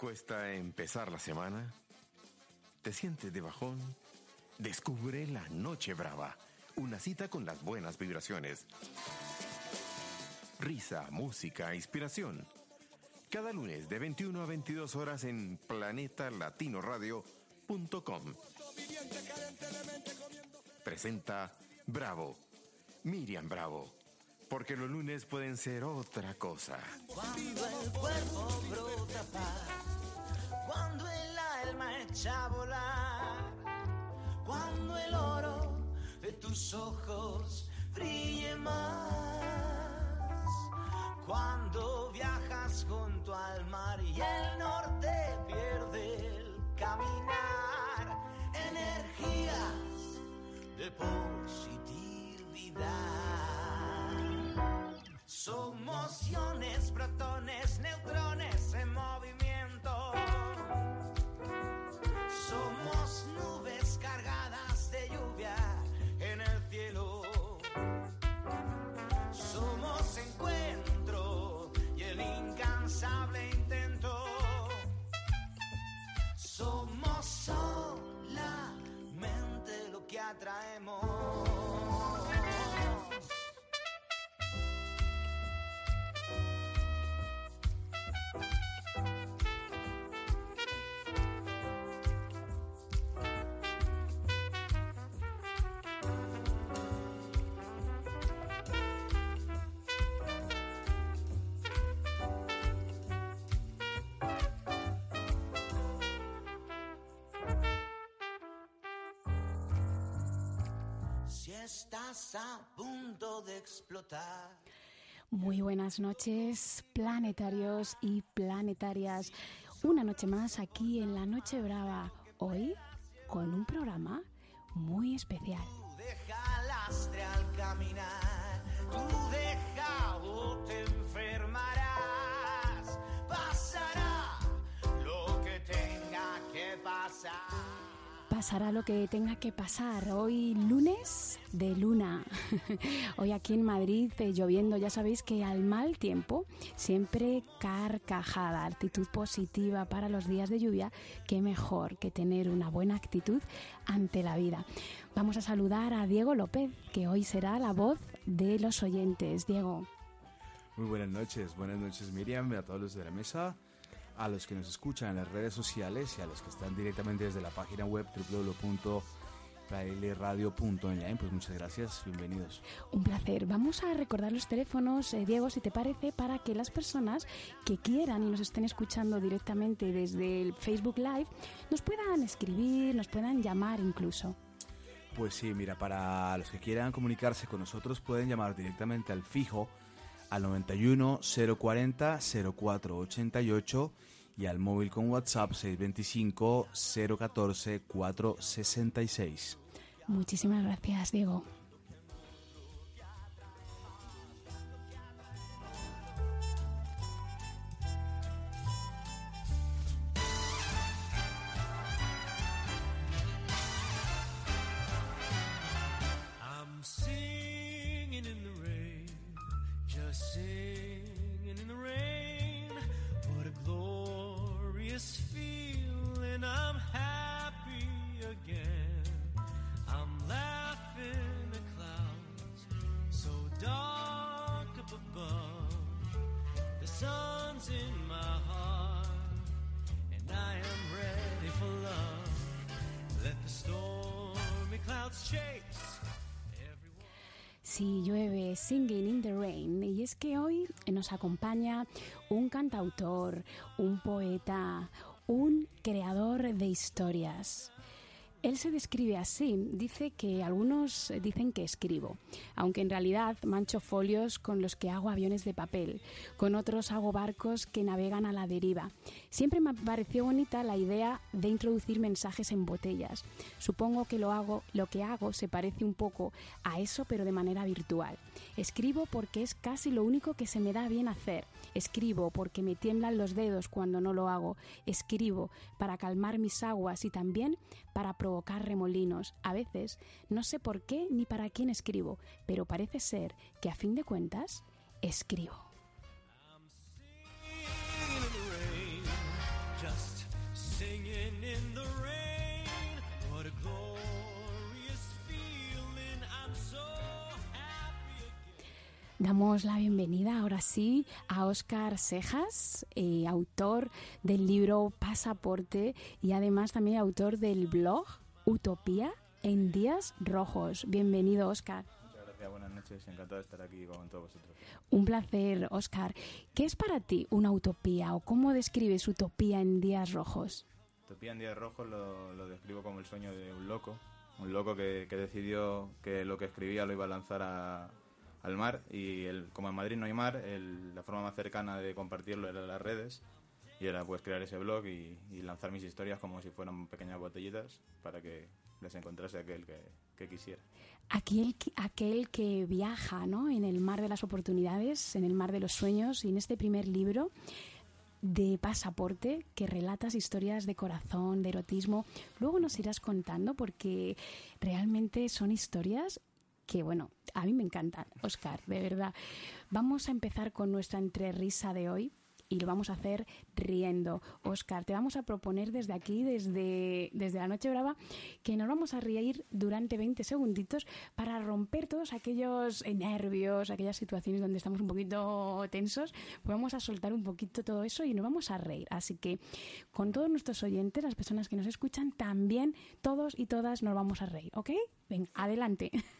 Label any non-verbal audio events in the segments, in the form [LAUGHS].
cuesta empezar la semana? ¿Te sientes de bajón? Descubre la Noche Brava, una cita con las buenas vibraciones. Risa, música, inspiración. Cada lunes de 21 a 22 horas en planetalatinoradio.com. Presenta Bravo, Miriam Bravo, porque los lunes pueden ser otra cosa. Cuando el cuerpo brota paz, cuando el alma echa a volar, cuando el oro de tus ojos brille más, cuando viajas junto al mar y el norte pierde el caminar, energías de positividad. Somos iones, protones, neutrones en movimiento. Somos nubes cargadas de lluvia en el cielo. Somos encuentro y el incansable intento. Somos solamente lo que atraemos. Estás a punto de explotar. Muy buenas noches, planetarios y planetarias. Una noche más aquí en la Noche Brava. Hoy con un programa muy especial. Tú deja lastre al caminar, tú deja Pasará lo que tenga que pasar. Hoy lunes de luna. [LAUGHS] Hoy aquí en Madrid eh, lloviendo. Ya sabéis que al mal tiempo siempre carcajada, actitud positiva para los días de lluvia. Qué mejor que tener una buena actitud ante la vida. Vamos a saludar a Diego López, que hoy será la voz de los oyentes. Diego. Muy buenas noches, buenas noches Miriam, a todos los de la mesa, a los que nos escuchan en las redes sociales y a los que están directamente desde la página web www.praileradio.online. Pues muchas gracias, bienvenidos. Un placer. Vamos a recordar los teléfonos, eh, Diego, si te parece, para que las personas que quieran y nos estén escuchando directamente desde el Facebook Live nos puedan escribir, nos puedan llamar incluso. Pues sí, mira, para los que quieran comunicarse con nosotros pueden llamar directamente al fijo al 91 040 0488 y al móvil con WhatsApp 625 014 466. Muchísimas gracias, Diego. Si llueve, Singing in the Rain. Y es que hoy nos acompaña un cantautor, un poeta, un creador de historias. Él se describe así, dice que algunos dicen que escribo, aunque en realidad mancho folios con los que hago aviones de papel, con otros hago barcos que navegan a la deriva. Siempre me pareció bonita la idea de introducir mensajes en botellas. Supongo que lo hago, lo que hago se parece un poco a eso, pero de manera virtual. Escribo porque es casi lo único que se me da bien hacer. Escribo porque me tiemblan los dedos cuando no lo hago. Escribo para calmar mis aguas y también para provocar remolinos. A veces no sé por qué ni para quién escribo, pero parece ser que a fin de cuentas escribo. Damos la bienvenida ahora sí a Óscar Cejas, eh, autor del libro Pasaporte y además también autor del blog Utopía en Días Rojos. Bienvenido, Óscar. Muchas gracias, buenas noches, encantado de estar aquí con todos vosotros. Un placer, Óscar. ¿Qué es para ti una utopía o cómo describes utopía en Días Rojos? Utopía en Días Rojos lo, lo describo como el sueño de un loco, un loco que, que decidió que lo que escribía lo iba a lanzar a, al mar y como en Madrid no hay mar, la forma más cercana de compartirlo era las redes y era pues crear ese blog y, lanzar mis historias como si fueran pequeñas botellitas para que les encontrase aquel que, que quisiera. Aquel, que- aquel que viaja ¿no? en el mar de las oportunidades, en el mar de los sueños, y en este primer libro de pasaporte que relatas historias de corazón, de erotismo. Luego nos irás contando porque realmente son historias que, bueno, a mí me encantan, Oscar, de verdad. Vamos a empezar con nuestra entrerisa de hoy y lo vamos a hacer riendo. Oscar, te vamos a proponer desde aquí, desde, desde la Noche Brava, que nos vamos a reír durante 20 segunditos para romper todos aquellos nervios, aquellas situaciones donde estamos un poquito tensos. Pues vamos a soltar un poquito todo eso y nos vamos a reír. Así que con todos nuestros oyentes, las personas que nos escuchan, también todos y todas nos vamos a reír, ¿ok? Venga, adelante. [LAUGHS]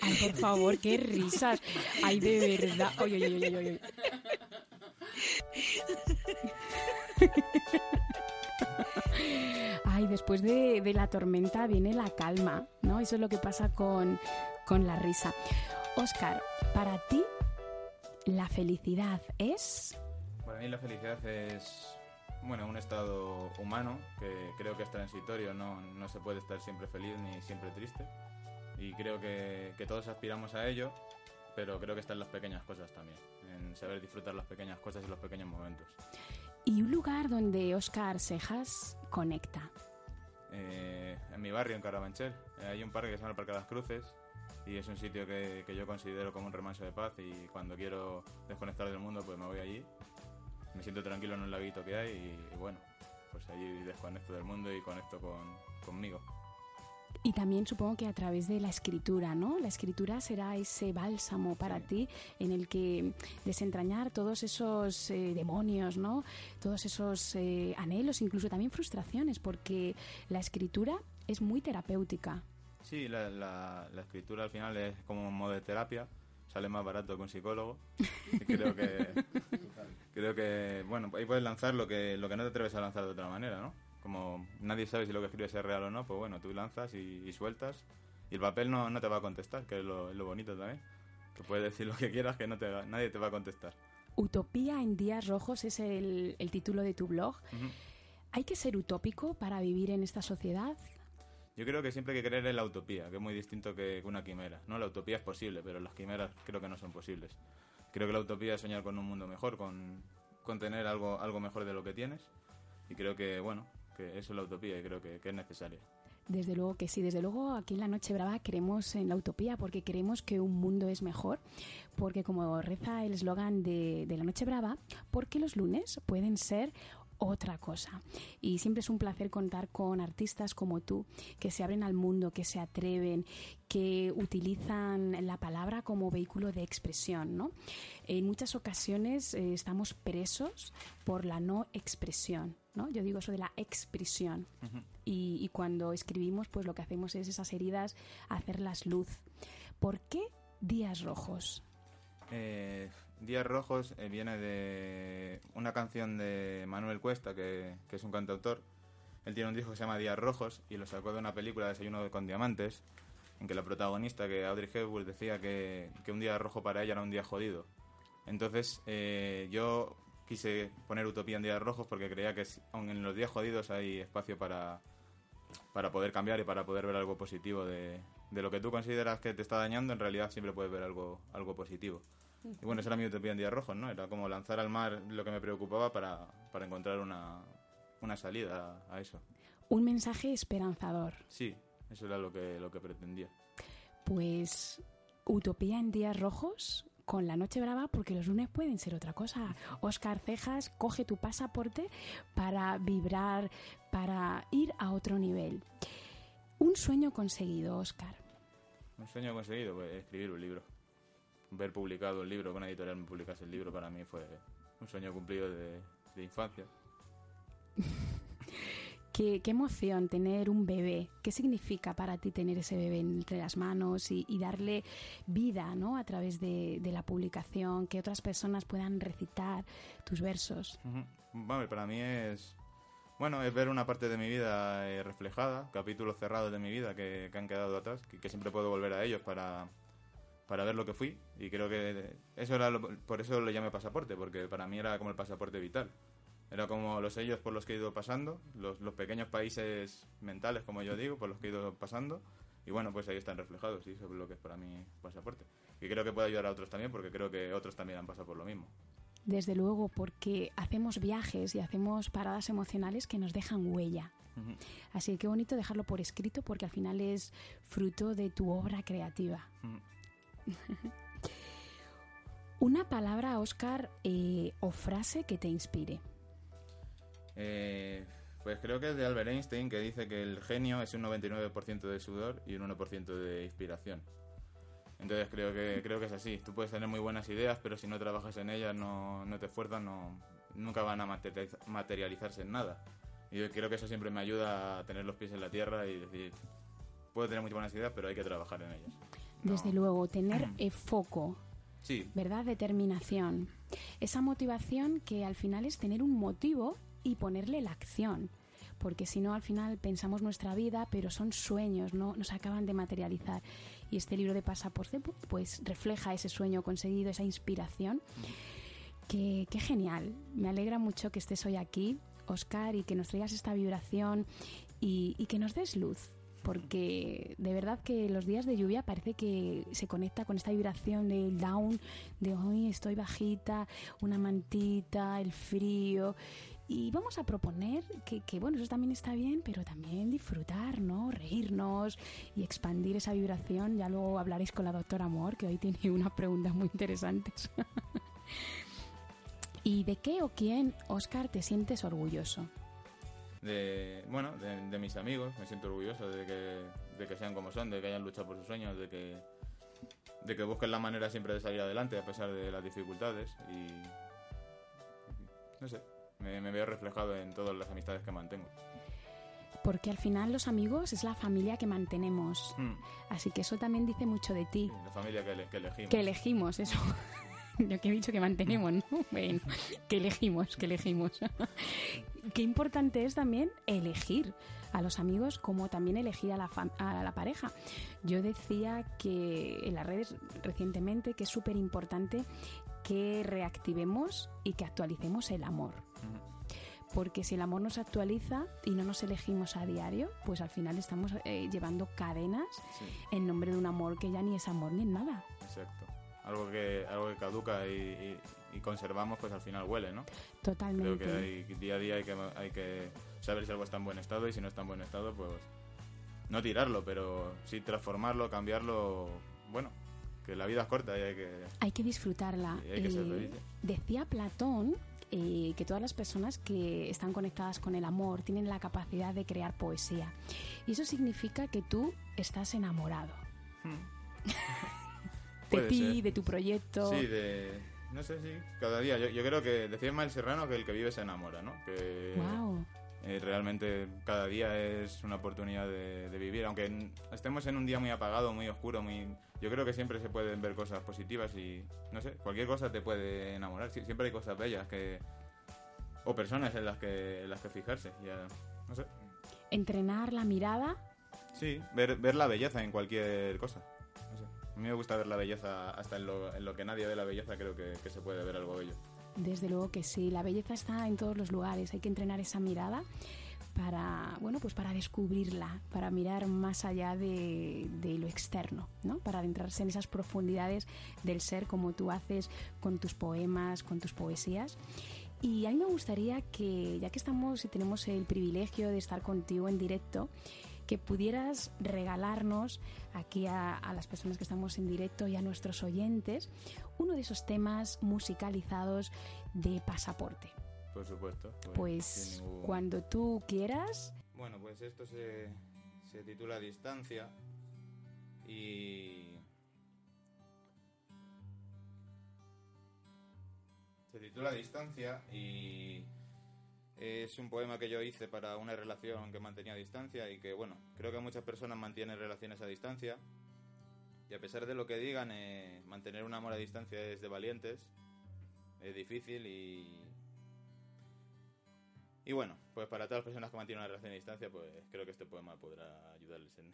Ay, por favor, qué risas. Ay, de verdad. Oye, oye, oye. Ay, después de, de la tormenta viene la calma, ¿no? Eso es lo que pasa con, con la risa. Oscar, para ti, la felicidad es. Para mí la felicidad es bueno, un estado humano que creo que es transitorio, no, no se puede estar siempre feliz ni siempre triste. Y creo que, que todos aspiramos a ello, pero creo que está en las pequeñas cosas también, en saber disfrutar las pequeñas cosas y los pequeños momentos. Y un lugar donde Oscar Cejas conecta. Eh, en mi barrio, en Carabanchel, eh, hay un parque que se llama el Parque de las Cruces y es un sitio que, que yo considero como un remanso de paz y cuando quiero desconectar del mundo pues me voy allí, me siento tranquilo en un laguito que hay y, y bueno, pues allí desconecto del mundo y conecto con, conmigo. Y también supongo que a través de la escritura, ¿no? La escritura será ese bálsamo para ti en el que desentrañar todos esos eh, demonios, ¿no? Todos esos eh, anhelos, incluso también frustraciones, porque la escritura es muy terapéutica. Sí, la, la- la escritura al final es como un modo de terapia, sale más barato que un psicólogo. Creo que, [LAUGHS] creo que, bueno, ahí puedes lanzar lo que, lo que no te atreves a lanzar de otra manera, ¿no? Como nadie sabe si lo que escribes es real o no, pues bueno, tú lanzas y, y sueltas y el papel no, no te va a contestar, que es lo, es lo bonito también. Que puedes decir lo que quieras, que no te, nadie te va a contestar. Utopía en días rojos es el, el título de tu blog. Ujú. ¿Hay que ser utópico para vivir en esta sociedad? Yo creo que siempre hay que creer en la utopía, que es muy distinto que una quimera. No, la utopía es posible, pero las quimeras creo que no son posibles. Creo que la utopía es soñar con un mundo mejor, con, tener algo, algo mejor de lo que tienes. Y creo que, bueno, que eso es la utopía y creo que, es necesaria. Desde luego que sí, desde luego aquí en la Noche Brava creemos en la utopía porque creemos que un mundo es mejor, porque como reza el eslogan de la Noche Brava, porque los lunes pueden ser otra cosa. Y siempre es un placer contar con artistas como tú, que se abren al mundo, que se atreven, que utilizan la palabra como vehículo de expresión, ¿no? En muchas ocasiones eh, estamos presos por la no expresión, ¿no? Yo digo eso de la expresión. Y, y cuando escribimos, pues lo que hacemos es esas heridas hacerlas luz. ¿Por qué días rojos? Eh, Días Rojos eh, viene de una canción de Manuel Cuesta, que, es un cantautor. Él tiene un disco que se llama Días Rojos y lo sacó de una película Desayuno con Diamantes, en que la protagonista, que Audrey Hepburn, decía que, que un día rojo para ella era un día jodido. Entonces eh, yo quise poner Utopía en Días Rojos porque creía que aun en los días jodidos hay espacio para, para poder cambiar y para poder ver algo positivo de, de lo que tú consideras que te está dañando, en realidad siempre puedes ver algo, algo positivo. Y bueno, esa era mi utopía en días rojos, ¿no? Era como lanzar al mar lo que me preocupaba para, para encontrar una, una salida a eso. Un mensaje esperanzador. Sí, eso era lo que, lo que pretendía. Pues utopía en días rojos con la noche brava porque los lunes pueden ser otra cosa. Oscar Cejas, coge tu pasaporte para vibrar, para ir a otro nivel. Un sueño conseguido, Oscar. Un sueño conseguido, pues escribir un libro. Ver publicado el libro, que una editorial me publicase el libro, para mí fue un sueño cumplido de, de infancia. [LAUGHS] Qué, qué emoción tener un bebé. ¿Qué significa para ti tener ese bebé entre las manos y, y darle vida ¿no? a través de, de la publicación? Que otras personas puedan recitar tus versos. Ujú. Vamos, para mí es... Bueno, es ver una parte de mi vida eh, reflejada, capítulos cerrados de mi vida que, que han quedado atrás, que, que siempre puedo volver a ellos para, para ver lo que fui. Y creo que eso era lo- por eso lo llamé pasaporte, porque para mí era como el pasaporte vital. Era como los sellos por los que he ido pasando, los, los pequeños países mentales, como yo digo, por los que he ido pasando. Y bueno, pues ahí están reflejados, y eso es lo que es para mí pasaporte. Y creo que puede ayudar a otros también, porque creo que otros también han pasado por lo mismo. Desde luego, porque hacemos viajes y hacemos paradas emocionales que nos dejan huella. Así que qué bonito dejarlo por escrito porque al final es fruto de tu obra creativa. [LAUGHS] Una palabra, Oscar, eh, o frase que te inspire. Eh, pues creo que es de Albert Einstein que dice que el genio es un 99% de sudor y un 1% de inspiración. Entonces creo que creo que es así. Tú puedes tener muy buenas ideas, pero si no trabajas en ellas, no, no te esfuerzas, no, nunca van a materializ- materializarse en nada. Y yo creo que eso siempre me ayuda a tener los pies en la tierra y decir, puedo tener muy buenas ideas, pero hay que trabajar en ellas. No- Desde luego, tener [CLEARS THROAT] eh, foco, Sí, ¿verdad? Determinación. Esa motivación que al final es tener un motivo y ponerle la acción. Porque si no, al final pensamos nuestra vida, pero son sueños, no nos acaban de materializar. Y este libro de Pasaporte, pues refleja ese sueño conseguido, esa inspiración. Qué, qué genial. Me alegra mucho que estés hoy aquí, Oscar, y que nos traigas esta vibración y, y que nos des luz. Porque de verdad que los días de lluvia parece que se conecta con esta vibración del down, de hoy estoy bajita, una mantita, el frío. Y vamos a proponer que, que, bueno, eso también está bien, pero también disfrutar, ¿no? Reírnos y expandir esa vibración. Ya luego hablaréis con la doctora Amor, que hoy tiene unas preguntas muy interesantes. [LAUGHS] ¿Y de qué o quién, Oscar, te sientes orgulloso? De bueno de, de mis amigos me siento orgulloso de que, de que sean como son de que hayan luchado por sus sueños de que de que busquen la manera siempre de salir adelante a pesar de las dificultades y no sé me, me veo reflejado en todas las amistades que mantengo Porque al final los amigos es la familia que mantenemos. Mm, Así que eso también dice mucho de ti. la familia que, ele- que elegimos Que elegimos, eso. [LAUGHS] [LAUGHS] Yo que he dicho que mantenemos, ¿no? [LAUGHS] Bueno, que elegimos, que elegimos. [LAUGHS] Qué importante es también elegir a los amigos como también elegir a la, a la pareja. Yo decía que en las redes recientemente que es súper importante que reactivemos y que actualicemos el amor. Porque si el amor nos actualiza y no nos elegimos a diario, pues al final estamos eh, llevando cadenas Sí, en nombre de un amor que ya ni es amor ni es nada. exacto algo que algo que caduca y, y- y conservamos pues al final huele no creo Totalmente. que hay, día a día hay que hay que saber si algo está en buen estado y si no está en buen estado pues no tirarlo pero sí transformarlo cambiarlo bueno que la vida es corta y hay que Hay que disfrutarla. Sí, hay que ser Eh, felices. decía Platón eh, que todas las personas que están conectadas con el amor tienen la capacidad de crear poesía. Y eso significa que tú estás enamorado. [LAUGHS] de ti, de tu proyecto. Sí, de... No sé, sí, cada día. Yo, yo creo que decía Ismael Serrano que el que vive se enamora, ¿no? Que Wow. eh, realmente cada día es una oportunidad de, de vivir. Aunque estemos en un día muy apagado, muy oscuro, muy... Yo creo que siempre se pueden ver cosas positivas y, no sé, cualquier cosa te puede enamorar. Sie- Siempre hay cosas bellas que... O personas en las que, en las que fijarse. Ya, no sé. Entrenar la mirada. Sí, ver, ver la belleza en cualquier cosa. A mí me gusta ver la belleza hasta en lo, en lo que nadie ve la belleza, creo que, que se puede ver algo bello. Desde luego que sí, la belleza está en todos los lugares. Hay que entrenar esa mirada para, bueno, pues para descubrirla, para mirar más allá de, de, lo externo, ¿no? Para adentrarse en esas profundidades del ser como tú haces con tus poemas, con tus poesías. Y a mí me gustaría que, ya que estamos y tenemos el privilegio de estar contigo en directo, que pudieras regalarnos aquí a, a, las personas que estamos en directo y a nuestros oyentes uno de esos temas musicalizados de pasaporte. Por supuesto. Pues, pues ningún... cuando tú quieras. Bueno, pues esto se, se titula Distancia y... Se titula Distancia y es un poema que yo hice para una relación que mantenía a distancia y que, bueno, creo que muchas personas mantienen relaciones a distancia. Y a pesar de lo que digan, eh, mantener un amor a distancia es de valientes, es difícil y... Y bueno, pues para todas las personas que mantienen una relación a distancia, pues creo que este poema podrá ayudarles en...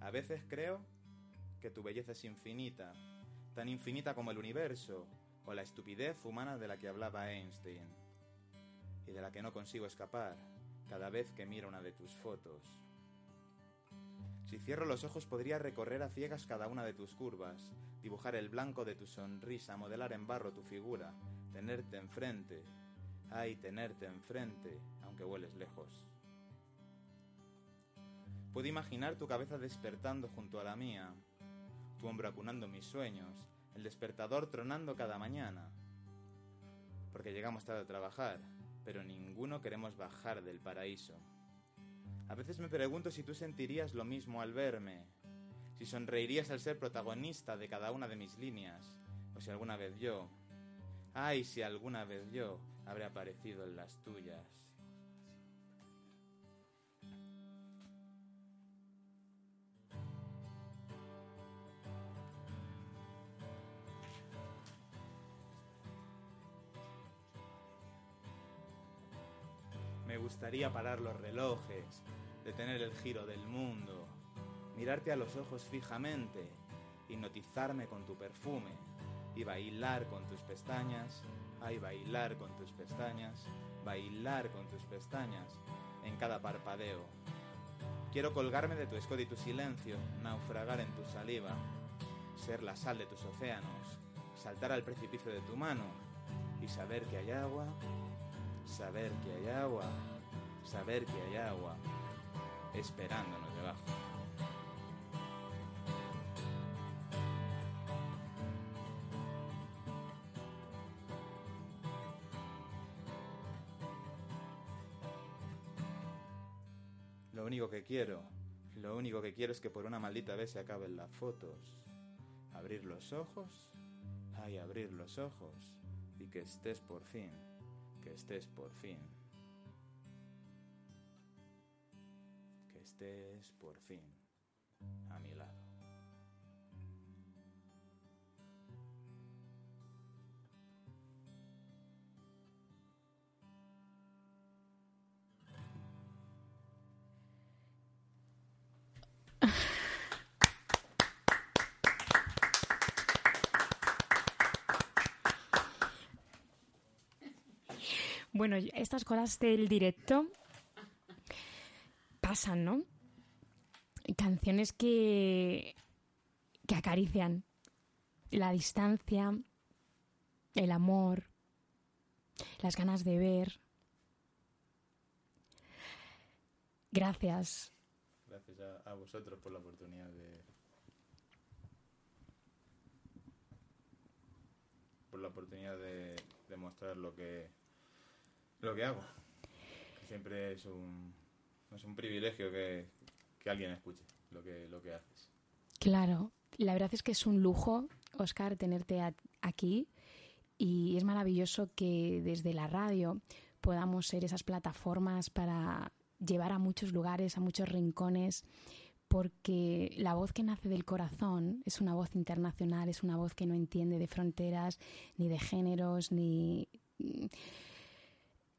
A veces creo que tu belleza es infinita, tan infinita como el universo o la estupidez humana de la que hablaba Einstein y de la que no consigo escapar cada vez que miro una de tus fotos. Si cierro los ojos podría recorrer a ciegas cada una de tus curvas, dibujar el blanco de tu sonrisa, modelar en barro tu figura, tenerte enfrente, ay, tenerte enfrente, aunque hueles lejos. Puedo imaginar tu cabeza despertando junto a la mía, tu hombro acunando mis sueños, el despertador tronando cada mañana. Porque llegamos tarde a trabajar, pero ninguno queremos bajar del paraíso. A veces me pregunto si tú sentirías lo mismo al verme, si sonreirías al ser protagonista de cada una de mis líneas, o si alguna vez yo, ay, si alguna vez yo habré aparecido en las tuyas. Gustaría parar los relojes, detener el giro del mundo, mirarte a los ojos fijamente, hipnotizarme con tu perfume y bailar con tus pestañas, ay bailar con tus pestañas, bailar con tus pestañas en cada parpadeo. Quiero colgarme de tu escote y tu silencio, naufragar en tu saliva, ser la sal de tus océanos, saltar al precipicio de tu mano y saber que hay agua saber que hay agua, saber que hay agua, esperándonos debajo. Lo único que quiero, lo único que quiero es que por una maldita vez se acaben las fotos. Abrir los ojos, ay, abrir los ojos, y que estés por fin que estés por fin. Por fin a mi lado. Bueno, estas cosas del directo pasan, ¿no? Canciones que, que acarician la distancia, el amor, las ganas de ver. Gracias. Gracias a, vosotros por la oportunidad de, por la oportunidad de, de mostrar lo que lo que hago. Siempre es un, es un privilegio que, que alguien escuche lo que, lo que haces. Claro, la verdad es que es un lujo, Oscar, tenerte aquí y es maravilloso que desde la radio podamos ser esas plataformas para llevar a muchos lugares, a muchos rincones, porque la voz que nace del corazón es una voz internacional, es una voz que no entiende de fronteras, ni de géneros, ni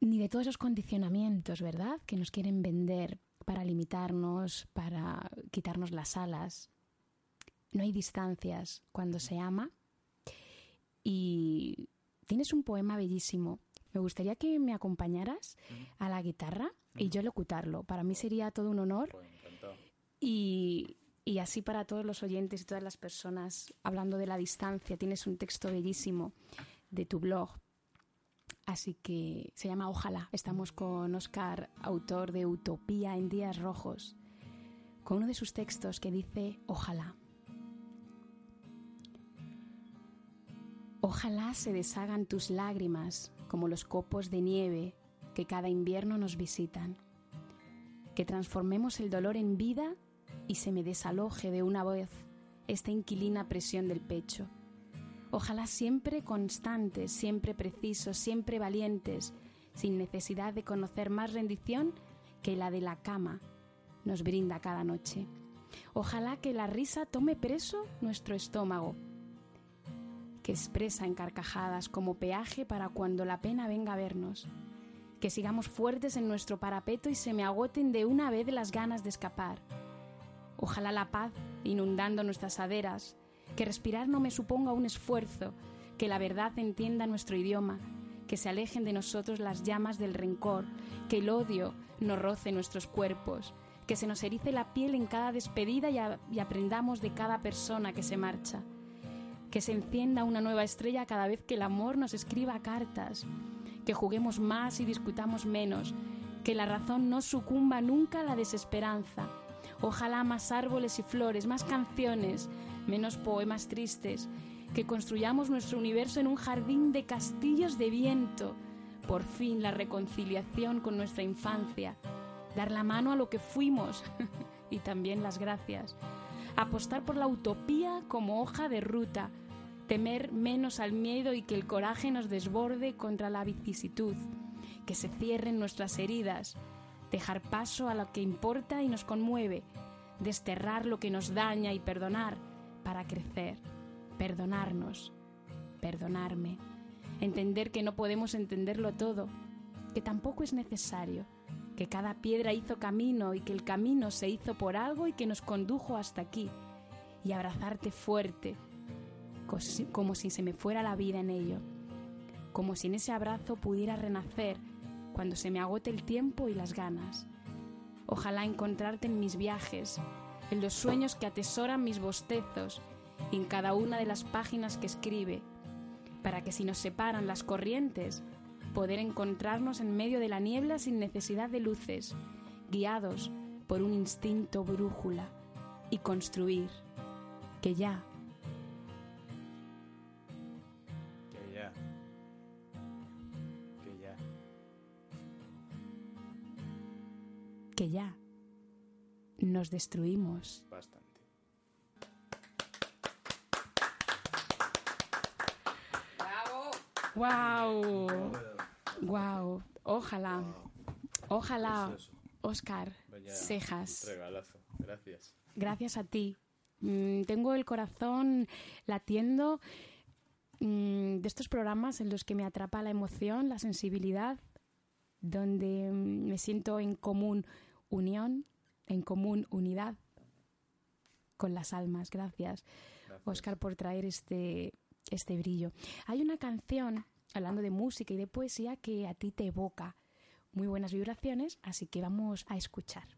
ni de todos esos condicionamientos, ¿verdad?, que nos quieren vender para limitarnos, para quitarnos las alas. No hay distancias cuando se ama. Y tienes un poema bellísimo Me gustaría que me acompañaras a la guitarra y yo locutarlo. Para mí sería todo un honor. Pues. Y, y así para todos los oyentes y todas las personas, hablando de la distancia, tienes un texto bellísimo de tu blog. Así que se llama Ojalá. Estamos con Oscar, autor de Utopía en Días Rojos, con uno de sus textos que dice Ojalá. Ojalá se deshagan tus lágrimas como los copos de nieve que cada invierno nos visitan. Que transformemos el dolor en vida y se me desaloje de una vez esta inquilina presión del pecho. Ojalá siempre constantes, siempre precisos, siempre valientes, sin necesidad de conocer más rendición que la de la cama nos brinda cada noche. Ojalá que la risa tome preso nuestro estómago, que expresa en carcajadas como peaje para cuando la pena venga a vernos. Que sigamos fuertes en nuestro parapeto y se me agoten de una vez las ganas de escapar. Ojalá la paz inundando nuestras aderas, que respirar no me suponga un esfuerzo, que la verdad entienda nuestro idioma, que se alejen de nosotros las llamas del rencor, que el odio no roce nuestros cuerpos, que se nos erice la piel en cada despedida y, y aprendamos de cada persona que se marcha, que se encienda una nueva estrella cada vez que el amor nos escriba cartas, que juguemos más y discutamos menos, que la razón no sucumba nunca a la desesperanza. Ojalá más árboles y flores, más canciones, menos poemas tristes, que construyamos nuestro universo en un jardín de castillos de viento. Por fin la reconciliación con nuestra infancia, dar la mano a lo que fuimos [LAUGHS] y también las gracias. Apostar por la utopía como hoja de ruta, temer menos al miedo y que el coraje nos desborde contra la vicisitud, que se cierren nuestras heridas, dejar paso a lo que importa y nos conmueve, desterrar lo que nos daña y perdonar para crecer, perdonarnos, perdonarme, entender que no podemos entenderlo todo, que tampoco es necesario, que cada piedra hizo camino y que el camino se hizo por algo y que nos condujo hasta aquí, y abrazarte fuerte, como si se me fuera la vida en ello, como si en ese abrazo pudiera renacer cuando se me agote el tiempo y las ganas. Ojalá encontrarte en mis viajes, en los sueños que atesoran mis bostezos y en cada una de las páginas que escribe, para que si nos separan las corrientes, poder encontrarnos en medio de la niebla sin necesidad de luces, guiados por un instinto brújula y construir, que ya. Que ya. Nos destruimos. Bastante. ¡Wow! ¡Wow! Ojalá, ojalá, Oscar, Vaya cejas. Regalazo. Gracias. Gracias a ti. Mm, tengo el corazón latiendo mm, de estos programas en los que me atrapa la emoción, la sensibilidad, donde mm, me siento en común unión, en común unidad con las almas. Gracias, Gracias. Oscar, por traer este, este brillo. Hay una canción, hablando de música y de poesía, que a ti te evoca muy buenas vibraciones, así que vamos a escuchar.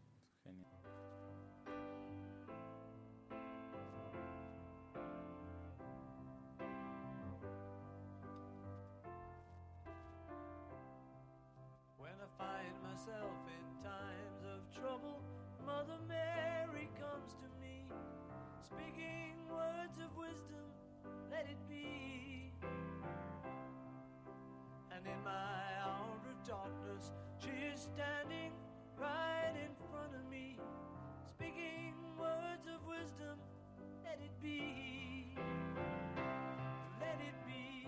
Let it be. And in my hour of darkness, she is standing right in front of me, speaking words of wisdom, let it be. Let it be,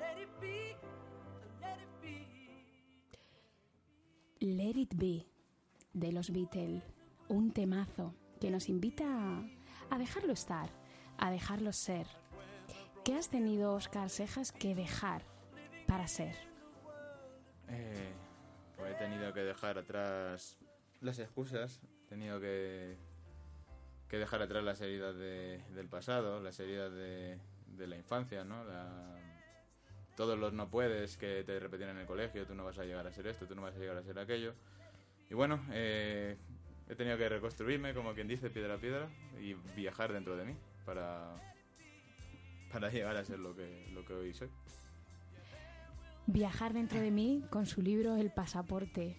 let it be, let it be. Let It Be de los Beatles, un temazo que nos invita a, a dejarlo estar, a dejarlo ser. ¿Qué has tenido, Oscar Sejas, que dejar para ser? Eh, pues he tenido que dejar atrás las excusas, he tenido que, que dejar atrás las heridas de- del pasado, las heridas de, de la infancia, ¿no? La- todos los no puedes que te repetían en el colegio, tú no vas a llegar a ser esto, tú no vas a llegar a ser aquello. Y bueno, eh, he tenido que reconstruirme, como quien dice, piedra a piedra, y viajar dentro de mí para, para llegar a ser lo que, lo que hoy soy. Viajar dentro de mí con su libro El pasaporte.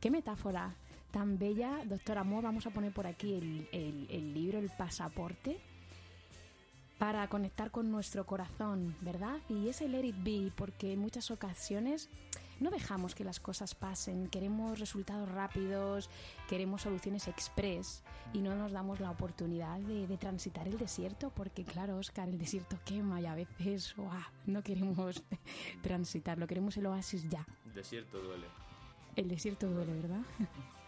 Qué metáfora tan bella, doctor Amor. Vamos a poner por aquí el, el- el libro El pasaporte para conectar con nuestro corazón, ¿verdad? Y es el Let It Be, porque en muchas ocasiones no dejamos que las cosas pasen, queremos resultados rápidos, queremos soluciones express y no nos damos la oportunidad de, de transitar el desierto, porque claro, Oscar, el desierto quema y a veces ¡guau! no queremos [LAUGHS] transitarlo, queremos el oasis ya. Desierto duele. El desierto duele, ¿verdad? [LAUGHS]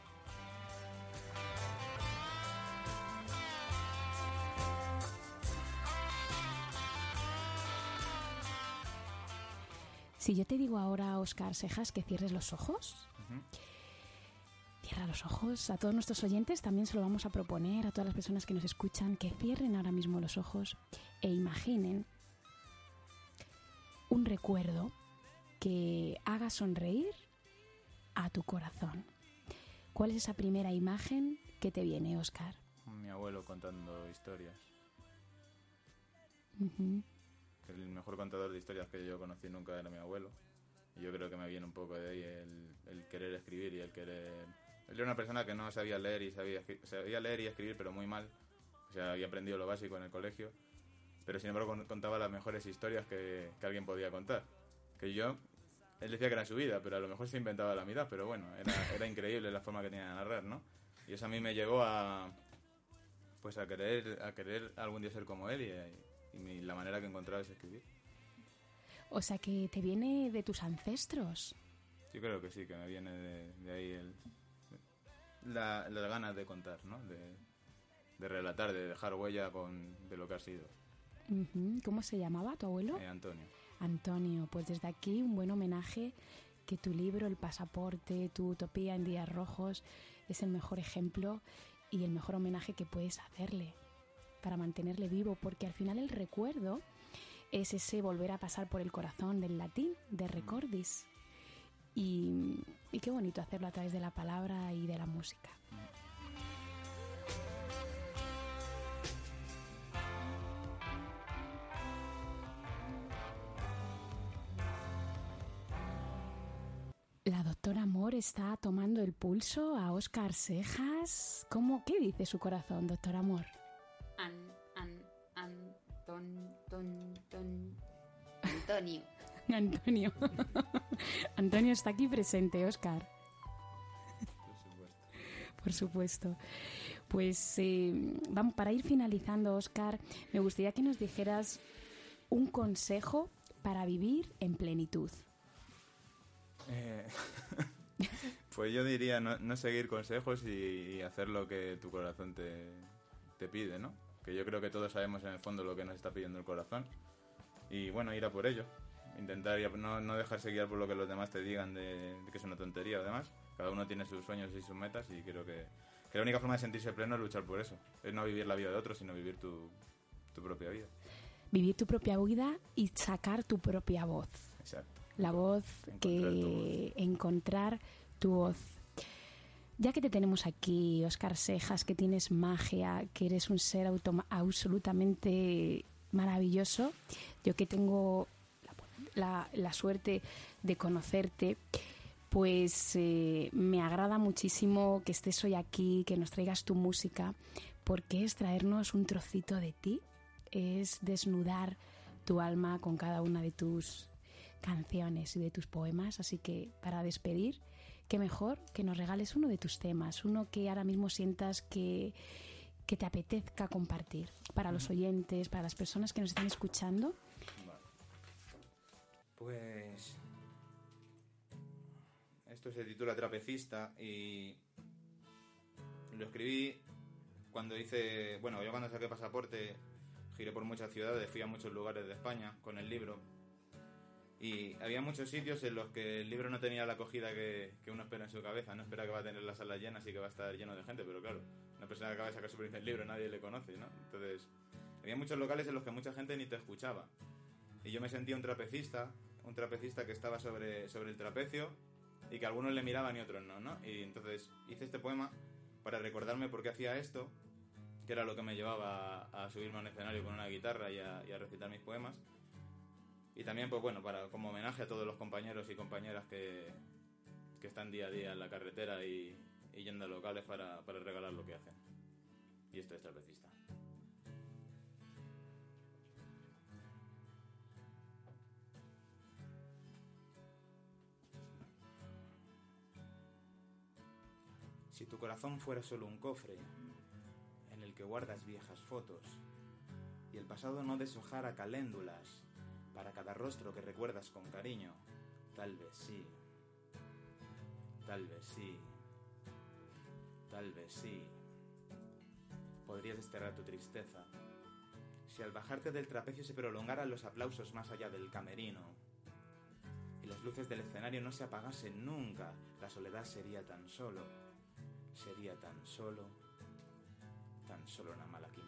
Si yo te digo ahora, Oscar Sejas, que cierres los ojos, cierra los ojos. A todos nuestros oyentes también se lo vamos a proponer, a todas las personas que nos escuchan, que cierren ahora mismo los ojos e imaginen un recuerdo que haga sonreír a tu corazón. ¿Cuál es esa primera imagen que te viene, Oscar? Mi abuelo contando historias. El mejor contador de historias que yo conocí nunca era mi abuelo. Y yo creo que me viene un poco de ahí el, el querer escribir y el querer... Él era una persona que no sabía leer y sabía, sabía leer y escribir, pero muy mal. O sea, había aprendido lo básico en el colegio. Pero sin embargo con- contaba las mejores historias que, que alguien podía contar. Que yo... Él decía que era su vida, pero a lo mejor se inventaba la mitad. Pero bueno, era, era increíble la forma que tenía de narrar, ¿no? Y eso a mí me llegó a... Pues a querer, a querer algún día ser como él y, mi- la manera que encontraba es escribir. O sea, que te viene de tus ancestros. Yo creo que sí, que me viene de, de ahí el, la, las ganas de contar, ¿no? De, de relatar, de dejar huella con, de lo que ha sido. ¿Cómo se llamaba tu abuelo? Eh, Antonio. Antonio, pues desde aquí un buen homenaje que tu libro El pasaporte, tu utopía en días rojos es el mejor ejemplo y el mejor homenaje que puedes hacerle para mantenerle vivo, porque al final el recuerdo es ese volver a pasar por el corazón del latín, de recordis. Y, y qué bonito hacerlo a través de la palabra y de la música. La doctora Amor está tomando el pulso a Oscar Cejas. ¿Cómo? ¿Qué dice su corazón, doctor Amor? Anton, ton, ton, Antonio. [LAUGHS] Antonio. Antonio está aquí presente, Oscar. Por supuesto. Pues eh, vamos, para ir finalizando, Oscar, me gustaría que nos dijeras un consejo para vivir en plenitud. Eh, [LAUGHS] pues yo diría no, no seguir consejos y, y hacer lo que tu corazón te, te pide, ¿no? Que yo creo que todos sabemos en el fondo lo que nos está pidiendo el corazón. Y bueno, ir a por ello. Intentar ir a- no, no dejarse guiar por lo que los demás te digan de, de que es una tontería o demás. Cada uno tiene sus sueños y sus metas y creo que, que la única forma de sentirse pleno es luchar por eso. Es no vivir la vida de otros, sino vivir tu, tu propia vida. Vivir tu propia vida y sacar tu propia voz. Exacto. La voz Encontrar que encontrar tu voz. Ya que te tenemos aquí, Oscar Sejas, que tienes magia, que eres un ser absolutamente maravilloso, yo que tengo la, la suerte de conocerte, pues eh, me agrada muchísimo que estés hoy aquí, que nos traigas tu música, porque es traernos un trocito de ti, es desnudar tu alma con cada una de tus canciones y de tus poemas. Así que para despedir, qué mejor que nos regales uno de tus temas, uno que ahora mismo sientas que, que te apetezca compartir para los oyentes, para las personas que nos están escuchando. Pues. Esto se titula Trapecista y. Lo escribí cuando hice. Bueno, yo cuando saqué pasaporte giré por muchas ciudades, fui a muchos lugares de España con el libro. Y había muchos sitios en los que el libro no tenía la acogida que, que uno espera en su cabeza. No espera que va a tener las salas llenas y que va a estar lleno de gente, pero claro, una persona que acaba de sacar su primer libro nadie le conoce, ¿no? Entonces, había muchos locales en los que mucha gente ni te escuchaba. Y yo me sentía un trapecista, un trapecista que estaba sobre, sobre el trapecio y que algunos le miraban y otros no, ¿no? Y entonces hice este poema para recordarme por qué hacía esto, que era lo que me llevaba a subirme a un escenario con una guitarra a, y a recitar mis poemas. Y también, pues bueno, para, como homenaje a todos los compañeros y compañeras que, que están día a día en la carretera y, y yendo a locales para, para regalar lo que hacen. Y esto es trapecista. Si tu corazón fuera solo un cofre en el que guardas viejas fotos y el pasado no deshojara caléndulas para cada rostro que recuerdas con cariño, tal vez sí, tal vez sí, tal vez sí, podrías desterrar tu tristeza. Si al bajarte del trapecio se prolongaran los aplausos más allá del camerino y las luces del escenario no se apagasen nunca, la soledad sería tan solo sería tan solo, tan solo una mala quimera.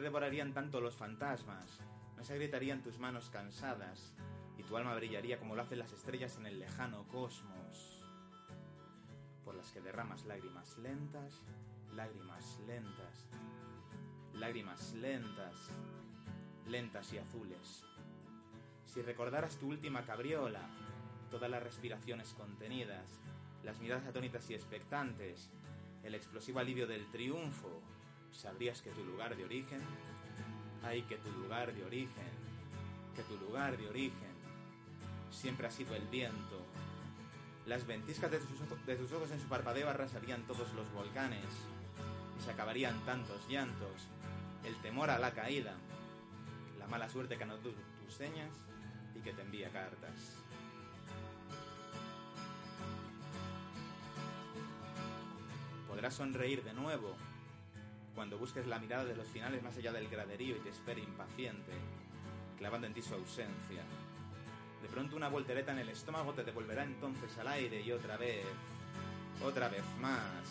Te devorarían tanto los fantasmas, no se agrietarían tus manos cansadas y tu alma brillaría como lo hacen las estrellas en el lejano cosmos, por las que derramas lágrimas lentas, lágrimas lentas, lágrimas lentas, lentas y azules. Si recordaras tu última cabriola, todas las respiraciones contenidas, las miradas atónitas y expectantes, el explosivo alivio del triunfo, sabrías que tu lugar de origen, ay, que tu lugar de origen, que tu lugar de origen siempre ha sido el viento. Las ventiscas de tus ojos en su parpadeo arrasarían todos los volcanes y se acabarían tantos llantos, el temor a la caída, la mala suerte que anotó tus señas y que te envía cartas. Podrás sonreír de nuevo cuando busques la mirada de los finales más allá del graderío y te espere impaciente, clavando en ti su ausencia. De pronto una voltereta en el estómago te devolverá entonces al aire y otra vez, otra vez más,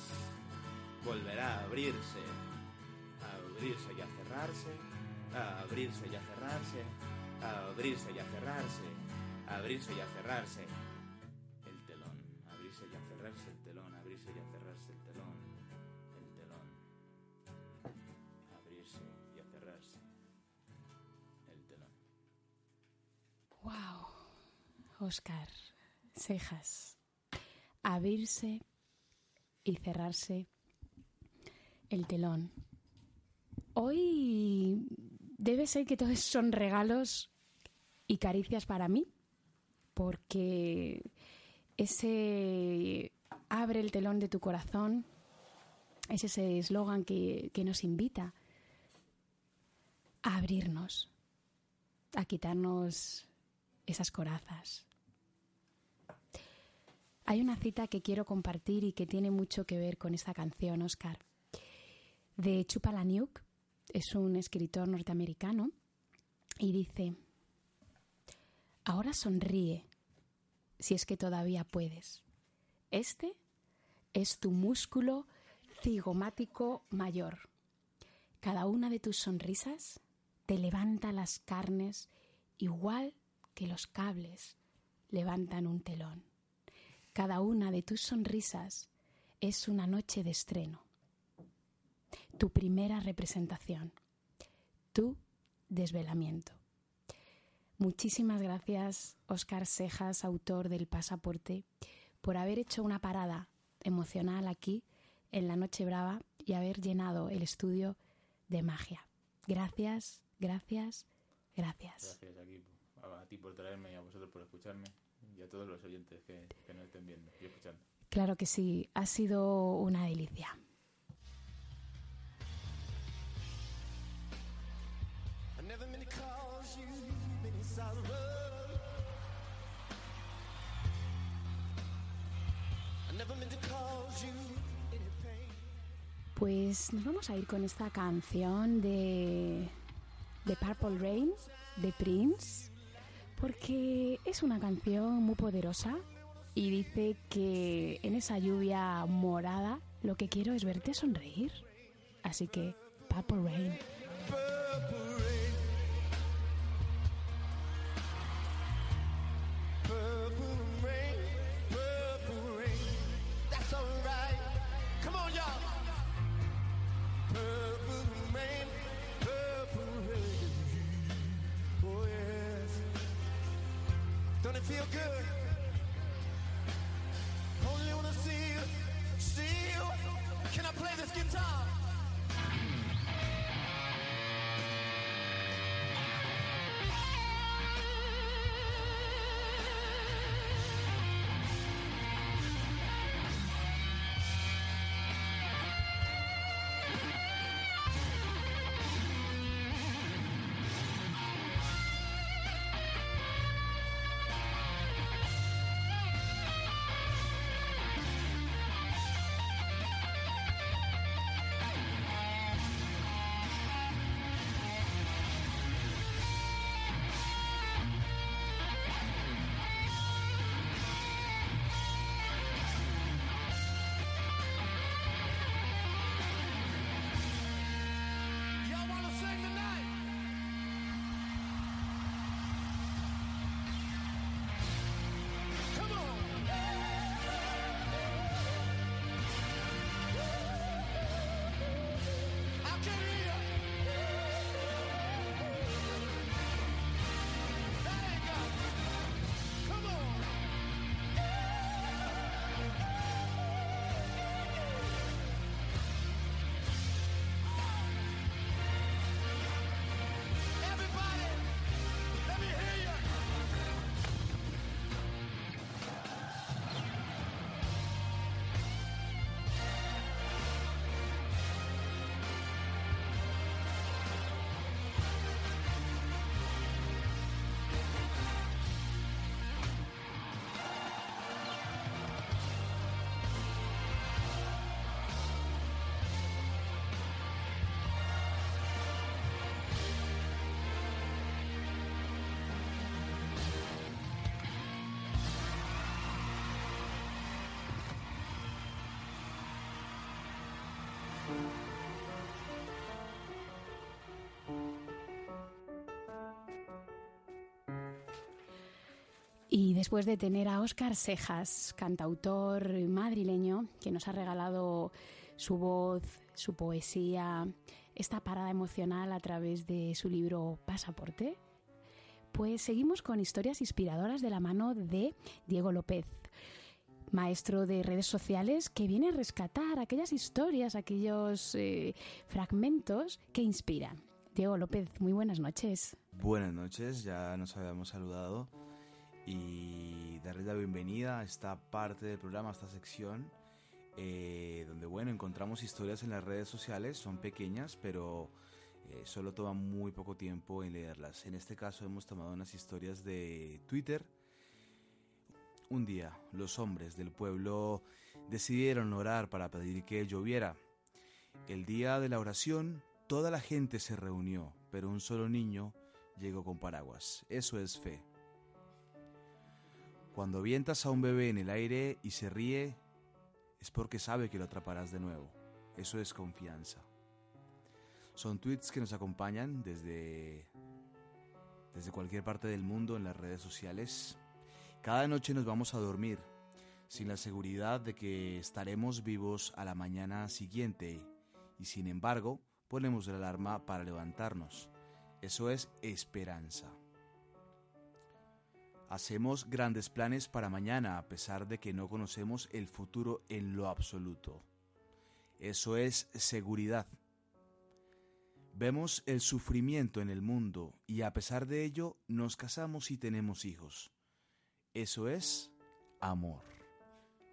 volverá a abrirse, a abrirse y a cerrarse, a abrirse y a cerrarse, a abrirse y a cerrarse, a abrirse y a cerrarse. Oscar, cejas, abrirse y cerrarse el telón. Hoy debe ser que todos son regalos y caricias para mí, porque ese abre el telón de tu corazón es ese eslogan que, que nos invita a abrirnos, a quitarnos esas corazas. Hay una cita que quiero compartir y que tiene mucho que ver con esta canción, Oscar, de Chupalaniuk, es un escritor norteamericano, y dice, ahora sonríe, si es que todavía puedes. Este es tu músculo cigomático mayor. Cada una de tus sonrisas te levanta las carnes igual que los cables levantan un telón. Cada una de tus sonrisas es una noche de estreno tu primera representación, tu desvelamiento. Muchísimas gracias, Oscar Cejas, autor del Pasaporte, por haber hecho una parada emocional aquí en la Noche Brava y haber llenado el estudio de magia. Gracias, gracias, gracias. Gracias a ti por traerme y a vosotros por escucharme y a todos los oyentes que, que nos estén viendo y escuchando. Claro que sí, ha sido una delicia. never meant to cause you any sorrow. I never meant to cause you any pain. Pues nos vamos a ir con esta canción de, de Purple Rain, de Prince, porque es una canción muy poderosa y dice que en esa lluvia morada lo que quiero es verte sonreír. Así que, Purple Rain. Y después de tener a Óscar Sejas, cantautor madrileño, que nos ha regalado su voz, su poesía, esta parada emocional a través de su libro Pasaporte, pues seguimos con historias inspiradoras de la mano de Diego López, maestro de redes sociales que viene a rescatar aquellas historias, aquellos eh, fragmentos que inspiran. Diego López, muy buenas noches. Buenas noches, ya nos habíamos saludado y darles la bienvenida a esta parte del programa, a esta sección, eh, donde bueno, encontramos historias en las redes sociales, son pequeñas, pero eh, solo toma muy poco tiempo en leerlas. En este caso hemos tomado unas historias de Twitter. Un día, los hombres del pueblo decidieron orar para pedir que lloviera. El día de la oración, toda la gente se reunió, pero un solo niño llegó con paraguas. Eso es fe. Cuando avientas a un bebé en el aire y se ríe, es porque sabe que lo atraparás de nuevo. Eso es confianza. Son tweets que nos acompañan desde, desde cualquier parte del mundo en las redes sociales. Cada noche nos vamos a dormir sin la seguridad de que estaremos vivos a la mañana siguiente y sin embargo ponemos la alarma para levantarnos. Eso es esperanza. Hacemos grandes planes para mañana a pesar de que no conocemos el futuro en lo absoluto. Eso es seguridad. Vemos el sufrimiento en el mundo y a pesar de ello nos casamos y tenemos hijos. Eso es amor.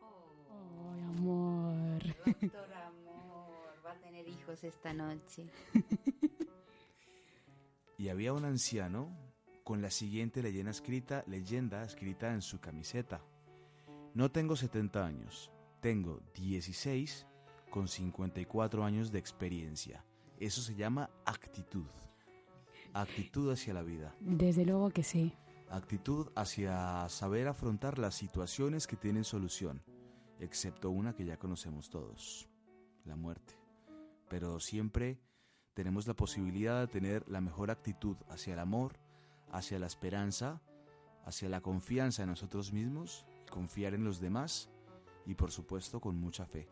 Oh, Ay, amor. doctor amor, va a tener hijos esta noche. [LAUGHS] Y había un anciano con la siguiente leyenda escrita, leyenda escrita en su camiseta. No tengo 70 años, tengo 16 con 54 años de experiencia. Eso se llama actitud. Actitud hacia la vida. Desde luego que sí. Actitud hacia saber afrontar las situaciones que tienen solución, excepto una que ya conocemos todos, la muerte. pero siempre tenemos la posibilidad de tener la mejor actitud hacia el amor, hacia la esperanza, hacia la confianza en nosotros mismos, confiar en los demás y por supuesto con mucha fe.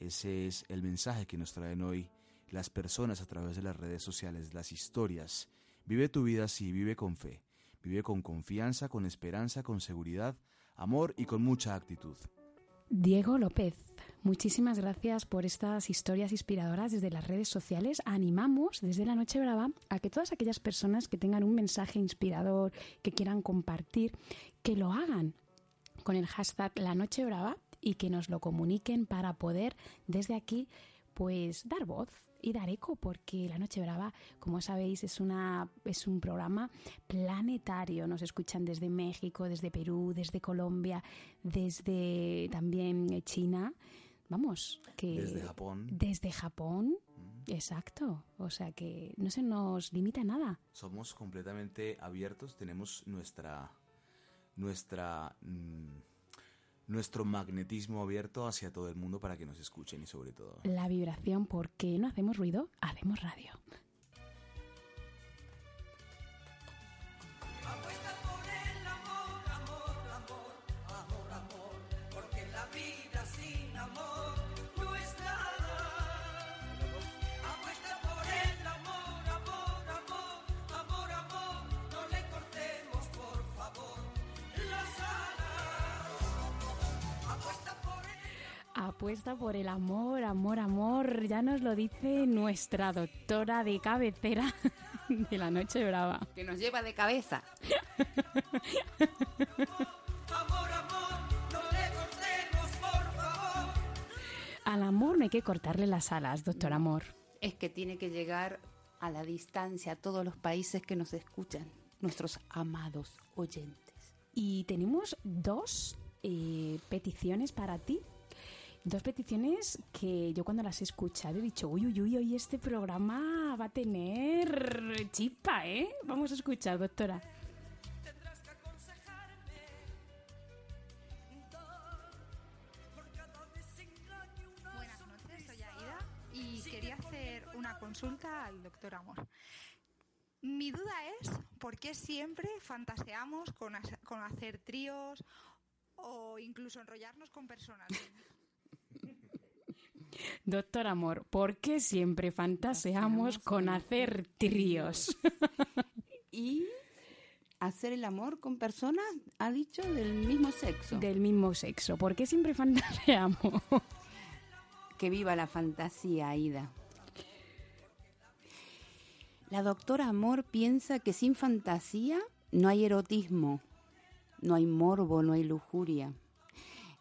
Ese es el mensaje que nos traen hoy las personas a través de las redes sociales, las historias. Vive tu vida así, vive con fe, vive con confianza, con esperanza, con seguridad, amor y con mucha actitud. Diego López, muchísimas gracias por estas historias inspiradoras desde las redes sociales. Animamos desde la Noche Brava a que todas aquellas personas que tengan un mensaje inspirador, que quieran compartir, que lo hagan con el hashtag La Noche Brava y que nos lo comuniquen para poder desde aquí pues dar voz y dar eco porque La Noche Brava, como sabéis, es una es un programa planetario. Nos escuchan desde México, desde Perú, desde Colombia, desde también China. Vamos, que Desde Japón. Desde Japón. Exacto. O sea que no se nos limita nada. Somos completamente abiertos, tenemos nuestra nuestra mm, nuestro magnetismo abierto hacia todo el mundo para que nos escuchen y sobre todo La vibración, porque no hacemos ruido, hacemos radio. Apuesta por el amor, amor, amor. Ya nos lo dice nuestra doctora de cabecera [LAUGHS] de la Noche Brava. Que nos lleva de cabeza. amor, amor, no le cortemos por favor. Al amor no hay que cortarle las alas, doctor Amor. Es que tiene que llegar a la distancia a todos los países que nos escuchan, nuestros amados oyentes. Y tenemos dos eh, peticiones para ti. Dos peticiones que yo cuando las he escuchado he dicho, uy, uy, uy, hoy este programa va a tener chispa, ¿eh? Vamos a escuchar, doctora. Buenas noches, soy Aida y quería hacer una consulta al doctor Amor. Mi duda es por qué siempre fantaseamos con, as- con hacer tríos o incluso enrollarnos con personas. Doctor Amor, ¿por qué siempre fantaseamos con hacer tríos? Y hacer el amor con personas, ha dicho, del mismo sexo. Del mismo sexo. ¿Por qué siempre fantaseamos? Que viva la fantasía, Aida. La doctora Amor piensa que sin fantasía no hay erotismo, no hay morbo, no hay lujuria.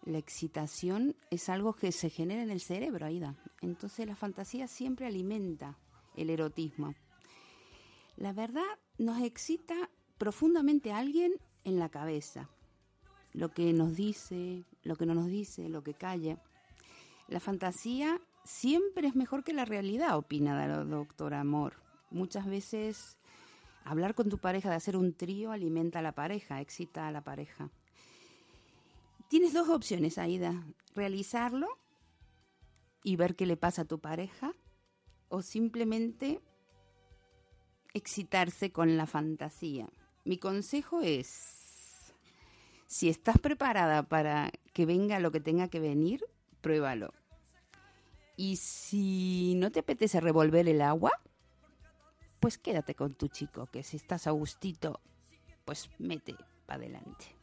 La excitación es algo que se genera en el cerebro, Aida. Entonces la fantasía siempre alimenta el erotismo. La verdad nos excita profundamente a alguien en la cabeza. Lo que nos dice, lo que no nos dice, lo que calla. La fantasía siempre es mejor que la realidad, opina la doctora Amor. Muchas veces hablar con tu pareja de hacer un trío alimenta a la pareja, excita a la pareja. Tienes dos opciones, Aida. Realizarlo y ver qué le pasa a tu pareja o simplemente excitarse con la fantasía. Mi consejo es, si estás preparada para que venga lo que tenga que venir, pruébalo. Y si no te apetece revolver el agua, pues quédate con tu chico, que si estás a gustito, pues mete para adelante.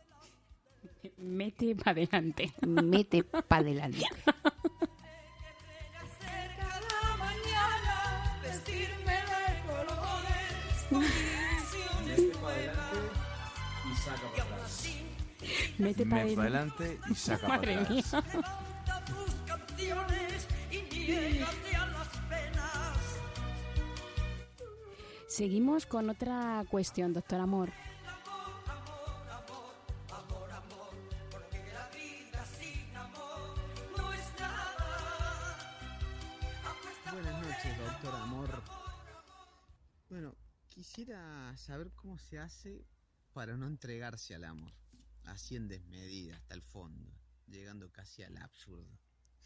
Mete para adelante. Mete para adelante. hacer cada mañana, vestirme de colores, con ilusiones nuevas. y saca para atrás. Mete para para adelante. adelante y saca para Madre atrás. mía. Levanta tus canciones y niégate a las penas. Seguimos con otra cuestión, doctor Amor. Amor. Bueno, quisiera saber cómo se hace para no entregarse al amor, así en desmedida, hasta el fondo, llegando casi al absurdo.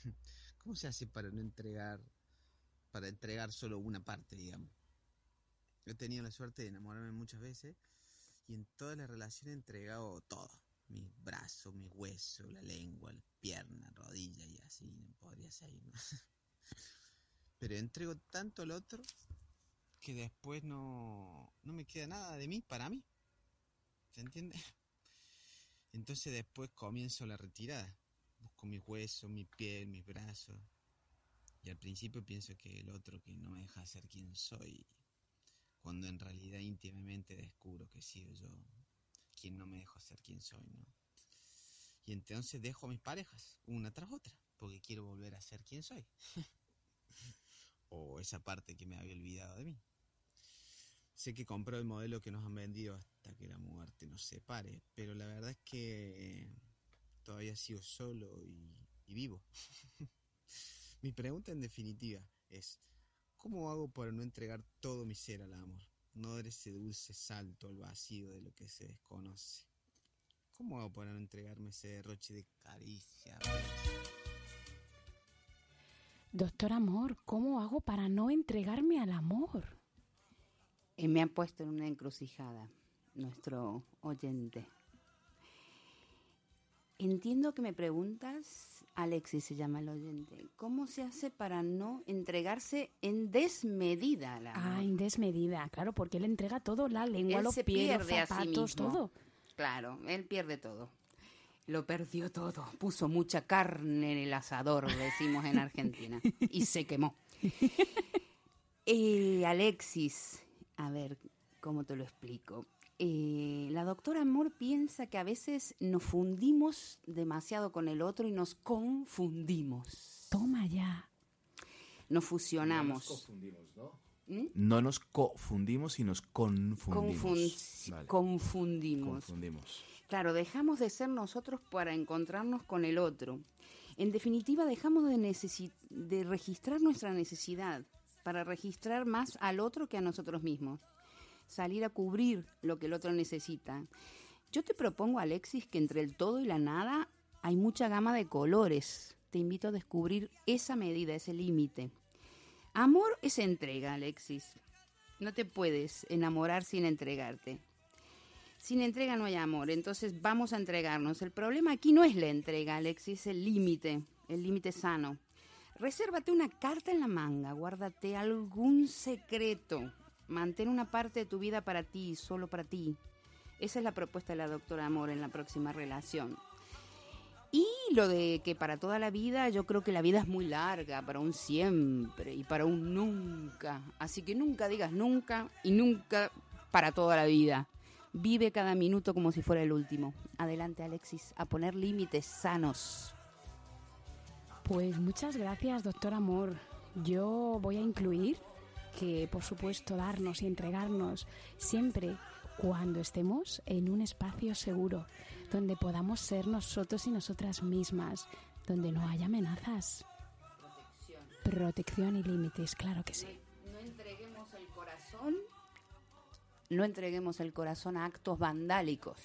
[LAUGHS] ¿Cómo se hace para no entregar para entregar solo una parte, digamos. He tenido la suerte de enamorarme muchas veces y en todas las relaciones he entregado todo. Mis brazos, mis huesos, la lengua, las piernas, rodillas y así, podría seguir. ¿no? [LAUGHS] Pero entrego tanto al otro que después no, no me queda nada de mí para mí. ¿Se entiende? [LAUGHS] Entonces después comienzo la retirada. Busco mis huesos, mi piel, mis brazos. Y al principio pienso que el otro que no me deja ser quien soy, cuando en realidad íntimamente descubro que he sido yo quien no me dejo ser quien soy, ¿no? Y entonces dejo a mis parejas, una tras otra, porque quiero volver a ser quien soy. [LAUGHS] o esa parte que me había olvidado de mí. Sé que compró el modelo que nos han vendido hasta que la muerte nos separe, pero la verdad es que todavía sigo solo y, y vivo. [LAUGHS] Mi pregunta en definitiva es, ¿cómo hago para no entregar todo mi ser al amor? No dar ese dulce salto al vacío de lo que se desconoce. ¿Cómo hago para no entregarme ese derroche de caricia? Doctor Amor, ¿cómo hago para no entregarme al amor? Eh, me han puesto en una encrucijada, nuestro oyente. Entiendo que me preguntas, Alexis se llama el oyente, ¿cómo se hace para no entregarse en desmedida al amor? Ah, en desmedida, claro, porque él entrega todo, la lengua, Él los se pies, los pierde a sí zapatos, mismo. todo. Claro, él pierde todo. Lo perdió todo. Puso mucha carne en el asador, decimos en Argentina. Y se quemó. [LAUGHS] Eh, Alexis, a ver, ¿cómo te lo explico? Eh, la doctora Amor piensa que a veces nos fundimos demasiado con el otro y nos confundimos. Toma ya. Nos fusionamos. confundimos, ¿no? ¿Mm? No nos confundimos y nos confundimos. Confun- Vale. Confundimos. Confundimos. Claro, dejamos de ser nosotros para encontrarnos con el otro. En definitiva, dejamos de, registrar nuestra necesidad para registrar más al otro que a nosotros mismos. Salir a cubrir lo que el otro necesita. Yo te propongo, Alexis, que entre el todo y la nada hay mucha gama de colores. Te invito a descubrir esa medida, ese límite. Amor es entrega, Alexis. No te puedes enamorar sin entregarte. Sin entrega no hay amor, entonces vamos a entregarnos. El problema aquí no es la entrega, Alexis, es el límite, el límite sano. Resérvate una carta en la manga, guárdate algún secreto. Mantén una parte de tu vida para ti, solo para ti. Esa es la propuesta de la doctora Amor en la próxima relación. Y lo de que para toda la vida, yo creo que la vida es muy larga, para un siempre y para un nunca. Así que nunca digas nunca y nunca para toda la vida. Vive cada minuto como si fuera el último. Adelante, Alexis, a poner límites sanos. Pues muchas gracias, doctor Amor. Yo voy a incluir que, por supuesto, darnos y entregarnos siempre cuando estemos en un espacio seguro, donde podamos ser nosotros y nosotras mismas, donde no haya amenazas. Protección y límites, claro que sí. No entreguemos el corazón. No entreguemos el corazón a actos vandálicos.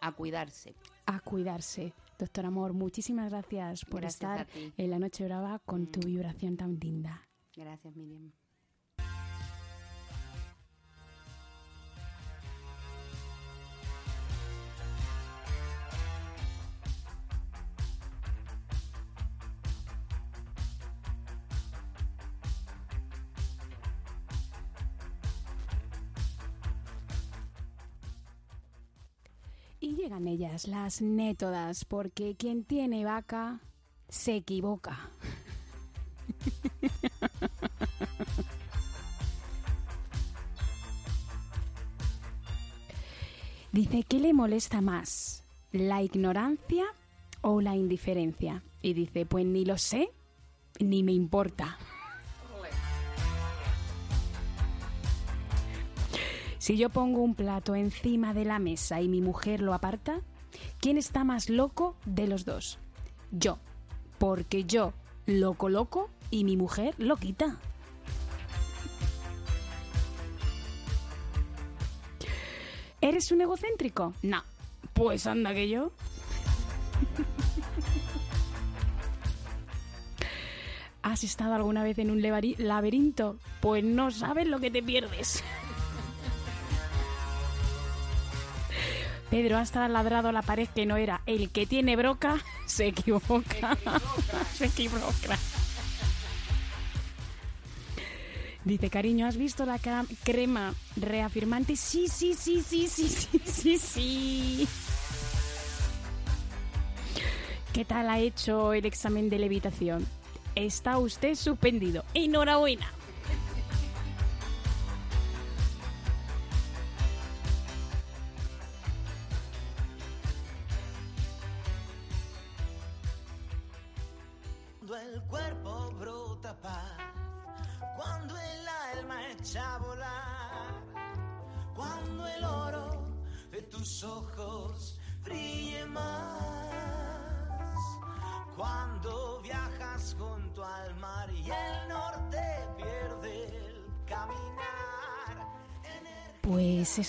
A cuidarse. A cuidarse. Doctor Amor, muchísimas gracias por Gracias estar en la Noche Brava con tu vibración tan linda. Gracias, Miriam. Ellas, las nétodas, porque quien tiene vaca se equivoca. [LAUGHS] Dice, ¿qué le molesta más? ¿La ignorancia o la indiferencia? Y dice, pues ni lo sé, ni me importa. Si yo pongo un plato encima de la mesa y mi mujer lo aparta, ¿quién está más loco de los dos? Yo, porque yo lo coloco y mi mujer lo quita. ¿Eres un egocéntrico? No. Pues anda que yo. ¿Has estado alguna vez en un laberinto? Pues no sabes lo que te pierdes. Pedro hasta ladrado a la pared que no era. El que tiene broca [LAUGHS] se equivoca. [LAUGHS] se equivoca. Dice, cariño, ¿has visto la crema reafirmante? Sí, sí, sí, sí, sí, sí, sí, sí. ¿Qué tal ha hecho el examen de levitación? Está usted suspendido. Enhorabuena.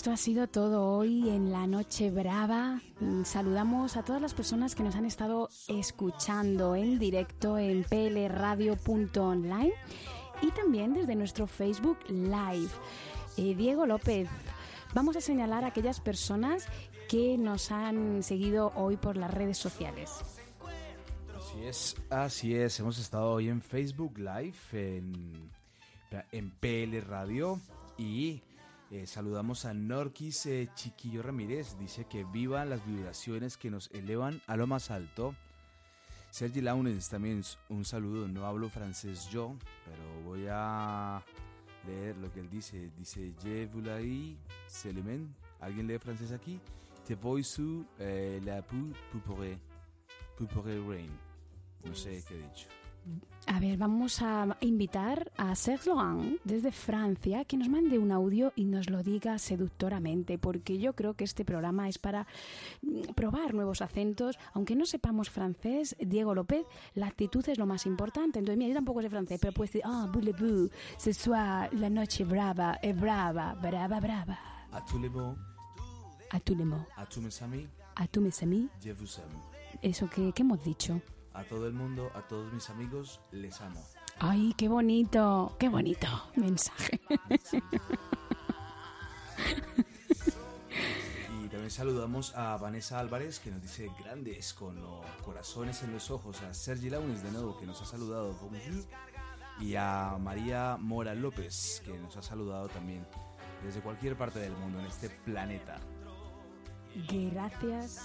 Esto ha sido todo hoy en la Noche Brava. Mm, Saludamos a todas las personas que nos han estado escuchando en directo en plradio.online y también desde nuestro Facebook Live. Eh, Diego López, vamos a señalar a aquellas personas que nos han seguido hoy por las redes sociales. Así es, así es. Hemos estado hoy en Facebook Live, en, en PL Radio y eh, saludamos a Norquis eh, Chiquillo Ramírez. Dice que vivan las vibraciones que nos elevan a lo más alto. Sergi Launes también un saludo. No hablo francés yo, pero voy a leer lo que él dice. Dice, Je voulais. ¿Alguien lee francés aquí? Te voy su eh, la pourrait pourrait rain. No sé qué he dicho. A ver, vamos a invitar a Serge Laurent desde Francia que nos mande un audio y nos lo diga seductoramente, porque yo creo que este programa es para mm, probar nuevos acentos. Aunque no sepamos francés, Diego López, la actitud es lo más importante. Entonces, mira, yo tampoco sé francés, pero puedes decir, ah, voulez-vous, ce soir, la noche brava, es brava, brava, brava. A tous les mots, A tous les mots, a tous mes amis, a tous mes amis, je vous aime. eso que, que hemos dicho. A todo el mundo, a todos mis amigos, les amo. Ay, qué bonito, qué bonito mensaje. Y también saludamos a Vanessa Álvarez, que nos dice grandes con los corazones en los ojos. A Sergi Launes, de nuevo, que nos ha saludado. Y a María Mora López, que nos ha saludado también desde cualquier parte del mundo en este planeta. Gracias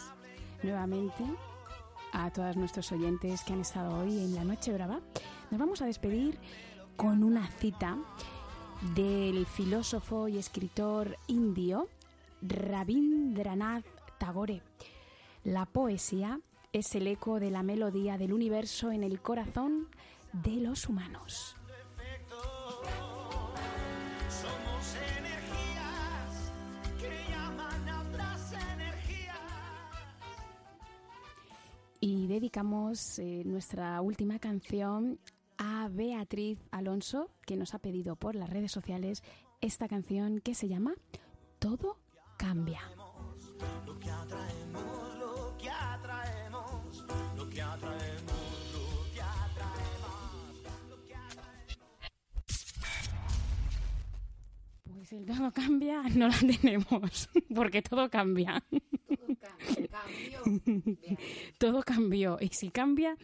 nuevamente a todos nuestros oyentes que han estado hoy en la Noche Brava. Nos vamos a despedir con una cita del filósofo y escritor indio Rabindranath Tagore. La poesía es el eco de la melodía del universo en el corazón de los humanos. Y dedicamos eh, nuestra última canción a Beatriz Alonso, que nos ha pedido por las redes sociales esta canción que se llama Todo cambia. Pues el todo cambia no la tenemos, [LAUGHS] porque todo cambia. Todo cambió. Y si cambia,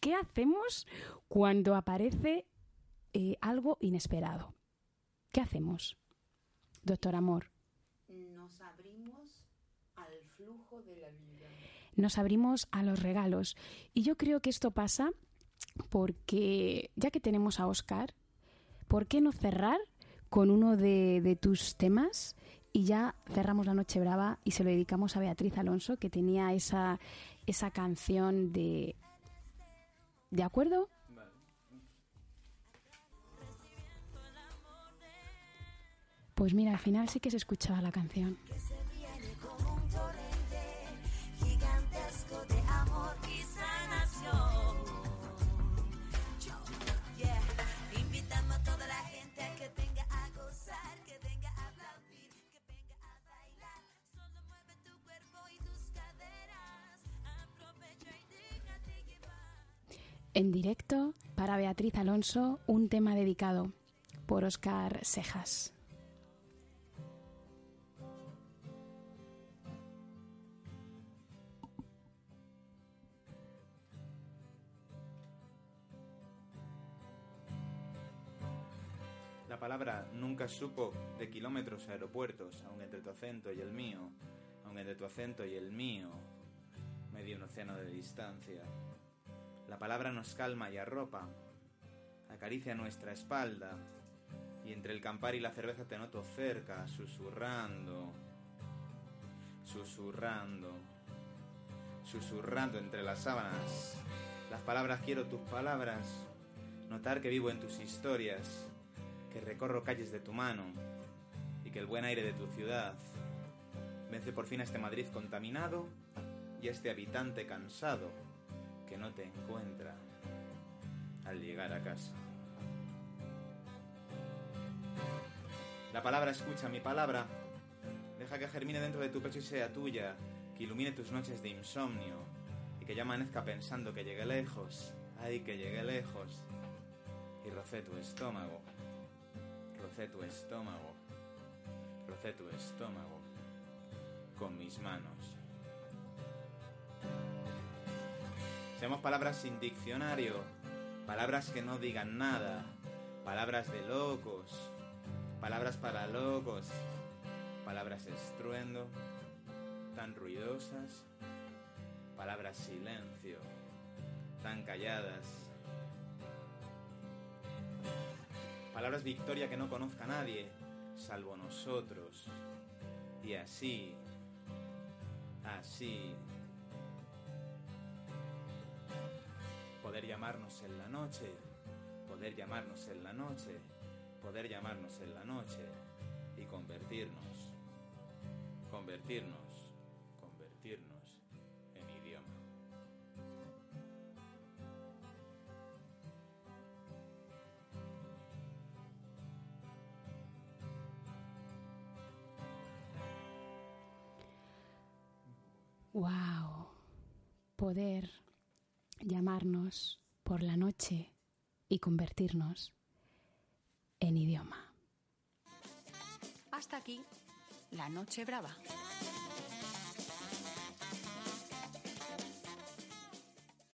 ¿qué hacemos cuando aparece eh, algo inesperado? ¿Qué hacemos? Doctor Amor, Nos abrimos al flujo de la vida. nos abrimos a los regalos. Y yo creo que esto pasa porque, ya que tenemos a Oscar, ¿por qué no cerrar con uno de, tus temas? Y ya cerramos la Noche Brava y se lo dedicamos a Beatriz Alonso, que tenía esa, esa canción de... ¿De acuerdo? Pues mira, al final sí que se escuchaba la canción. En directo para Beatriz Alonso un tema dedicado por Oscar Sejas. La palabra nunca supo de kilómetros a aeropuertos, aun entre tu acento y el mío, aun entre tu acento y el mío, medio un océano de distancia. La palabra nos calma y arropa, acaricia nuestra espalda, y entre el campar y la cerveza te noto cerca, susurrando, susurrando, susurrando entre las sábanas. Las palabras quiero tus palabras, notar que vivo en tus historias, que recorro calles de tu mano y que el buen aire de tu ciudad vence por fin a este Madrid contaminado y a este habitante cansado que no te encuentra al llegar a casa. La palabra escucha mi palabra, deja que germine dentro de tu pecho y sea tuya, que ilumine tus noches de insomnio y que ya amanezca pensando que llegué lejos, ay que llegué lejos. Y rocé tu estómago. Rocé tu estómago, rocé tu estómago con mis manos. Seamos palabras sin diccionario, palabras que no digan nada, palabras de locos, palabras para locos, palabras estruendo, tan ruidosas, palabras silencio, tan calladas. Palabras victoria que no conozca nadie, salvo nosotros. Y así, así. Poder llamarnos en la noche, poder llamarnos en la noche, poder llamarnos en la noche y convertirnos, convertirnos, convertirnos en idioma. ¡Wow! Poder llamarnos por la noche y convertirnos en idioma. Hasta aquí, la noche brava.